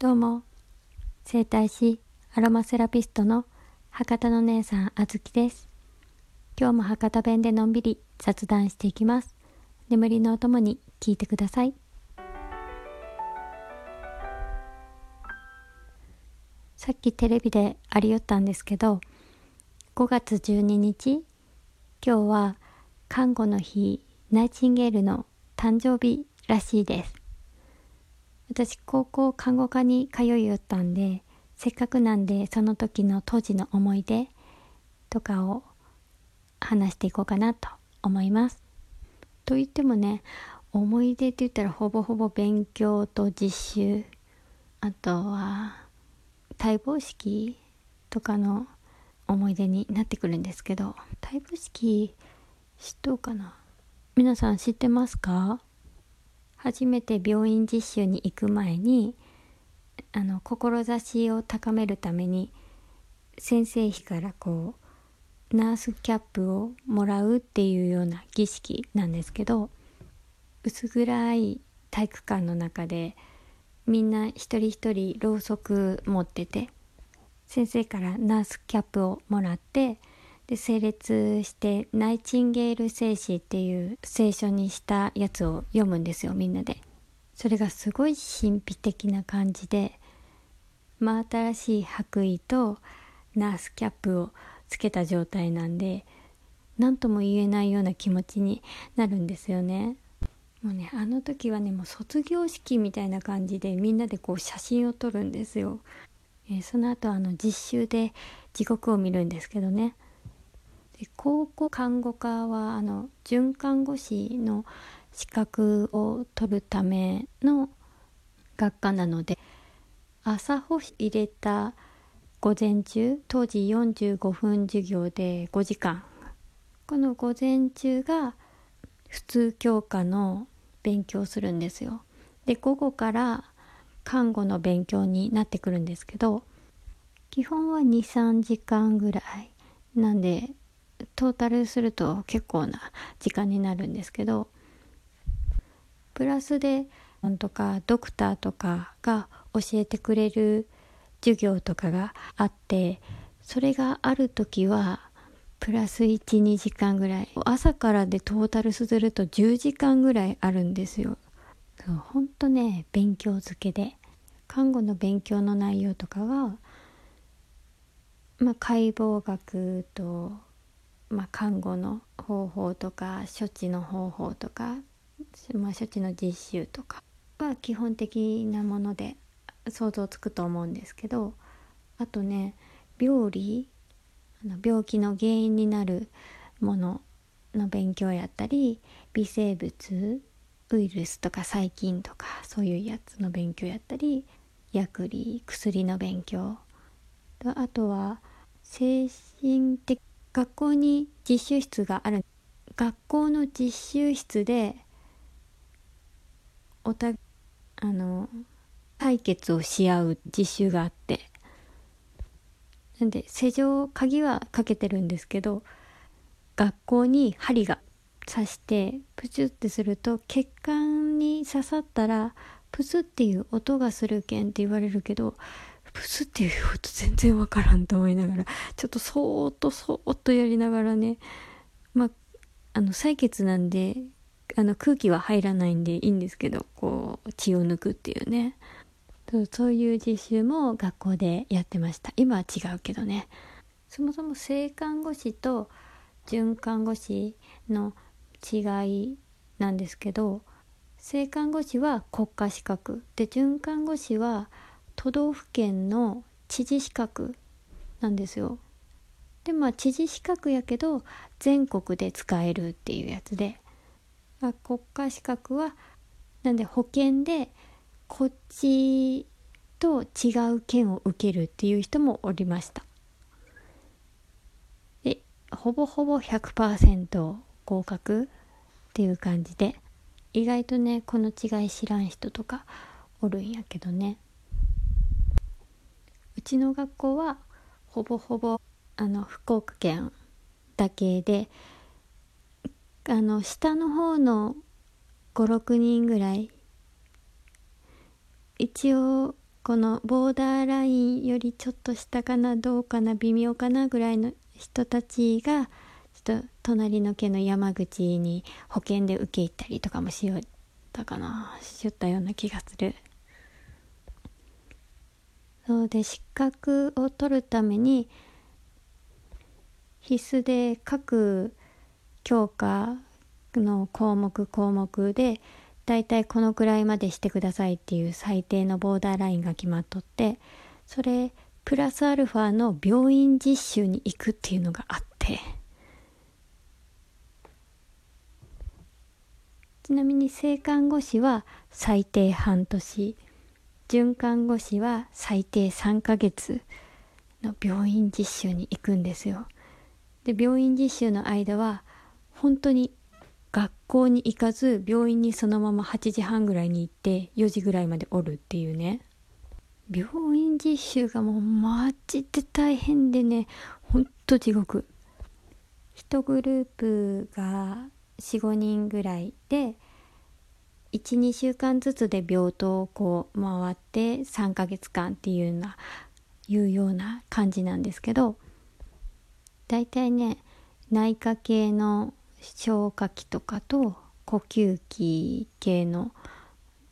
どうも整体師アロマセラピストの博多の姉さんあずきです。今日も博多弁でのんびり雑談していきます。眠りのお供に聞いてください。さっきテレビでありよったんですけど5月12日今日は看護の日ナイチンゲールの誕生日らしいです。私高校看護科に通いよったんでせっかくなんでその時の当時の思い出とかを話していこうかなと思います。と言ってもね思い出って言ったらほぼほぼ勉強と実習あとは待望式とかの思い出になってくるんですけど待望式知っとうかな皆さん知ってますか？初めて病院実習に行く前にあの志を高めるために先生費からこうナースキャップをもらうっていうような儀式なんですけど薄暗い体育館の中でみんな一人一人ろうそく持ってて先生からナースキャップをもらってで整列してナイチンゲール聖詩っていう聖書にしたやつを読むんですよみんなで。それがすごい神秘的な感じで真新しい白衣とナースキャップをつけた状態なんで何とも言えないような気持ちになるんですよね。もうねあの時はねもう卒業式みたいな感じでみんなでこう写真を撮るんですよ。えー、その後あの実習で地獄を見るんですけどね。で高校看護科はあの准看護師の資格を取るための学科なので朝補入れた午前中当時45分授業で5時間。この午前中が普通教科の勉強するんですよ。で午後から看護の勉強になってくるんですけど基本は23時間ぐらい。なんでトータルすると結構な時間になるんですけどプラスでとかドクターとかが教えてくれる授業とかがあってそれがある時はプラス12時間ぐらい朝からでトータルすると10時間ぐらいあるんですよ。ほんとね勉強漬けで看護の勉強の内容とかは、まあ、解剖学とまあ、看護の方法とか処置の方法とか、まあ、処置の実習とかは基本的なもので想像つくと思うんですけどあとね病理あの病気の原因になるものの勉強やったり微生物ウイルスとか細菌とかそういうやつの勉強やったり薬理薬の勉強。あとは精神的学校に実習室がある。学校の実習室でおたあの対決をし合う実習があって。なんで施錠鍵はかけてるんですけど学校に針が刺してプチュってすると血管に刺さったらプスっていう音がするけんって言われるけどブスっていう音全然わからんと思いながらちょっとそーっとそーっとやりながらねまああの採血なんであの空気は入らないんでいいんですけどこう血を抜くっていうね。そういう実習も学校でやってました。今は違うけどね。そもそも正看護師と准看護師の違いなんですけど正看護師は国家資格。で准看護師は都道府県の知事資格なんですよ。でまあ知事資格やけど全国で使えるっていうやつで、まあ、国家資格はなんで保険でこっちと違う県を受けるっていう人もおりました。でほぼほぼ100%合格っていう感じで意外とねこの違い知らん人とかおるんやけどね。うちの学校はほぼほぼあの福岡県だけであの下の方の56人ぐらい。一応このボーダーラインよりちょっと下かなどうかな微妙かなぐらいの人たちがちょっと隣の家の山口に保険で受け入ったりとかもしよったかなしよったような気がする。そうで資格を取るために必須で各教科の項目項目でだいたいこのくらいまでしてくださいっていう最低のボーダーラインが決まっとってそれプラスアルファの病院実習に行くっていうのがあって。ちなみに性看護師は最低半年。准看護師は最低3ヶ月の病院実習に行くんですよ。で病院実習の間は本当に学校に行かず病院にそのまま8時半ぐらいに行って4時ぐらいまでおるっていうね。病院実習がもうマジで大変でね。ほんと地獄。1グループが45人ぐらいで12週間ずつで病棟をこう回って3ヶ月間っていうようないうような感じなんですけど大体ね内科系の消化器とかと呼吸器系の、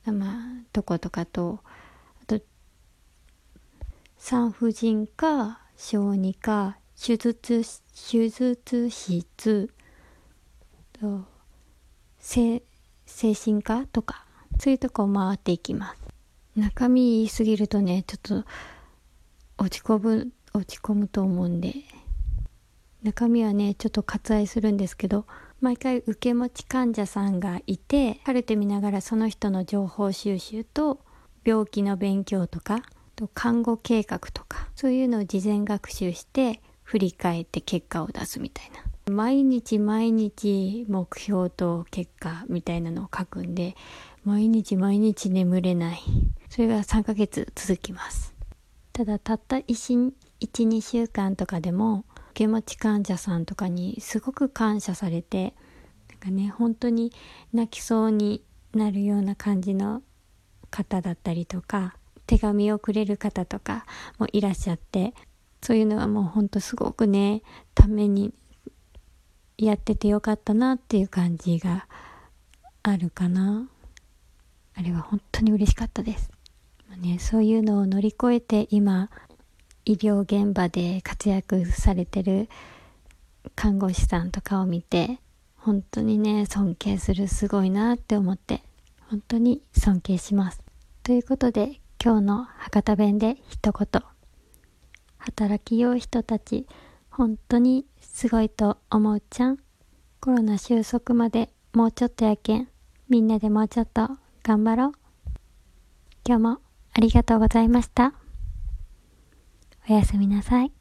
まあ、とことかとあと産婦人科小児科手術手術室と精神科とかそういうとこを回っていきます。中身言いすぎるとねちょっと落ち込む落ち込むと思うんで。中身はねちょっと割愛するんですけど毎回受け持ち患者さんがいてカルテ見ながらその人の情報収集と病気の勉強とかと看護計画とかそういうのを事前学習して振り返って結果を出すみたいな。毎日毎日目標と結果みたいなのを書くんで毎日毎日眠れない。それが3ヶ月続きます。ただたった12週間とかでも受け持ち患者さんとかにすごく感謝されてなんかね本当に泣きそうになるような感じの方だったりとか手紙をくれる方とかもいらっしゃってそういうのはもうほんとすごくねためにやっててよかったなっていう感じがあるかな。あれは本当に嬉しかったです、まあね、そういうのを乗り越えて今医療現場で活躍されてる看護師さんとかを見て本当にね尊敬するすごいなって思って本当に尊敬します。ということで今日の博多弁で一言。働きよう人たち。本当にすごいと思うちゃんコロナ収束までもうちょっとやけんみんなでもうちょっと頑張ろう今日もありがとうございました。おやすみなさい。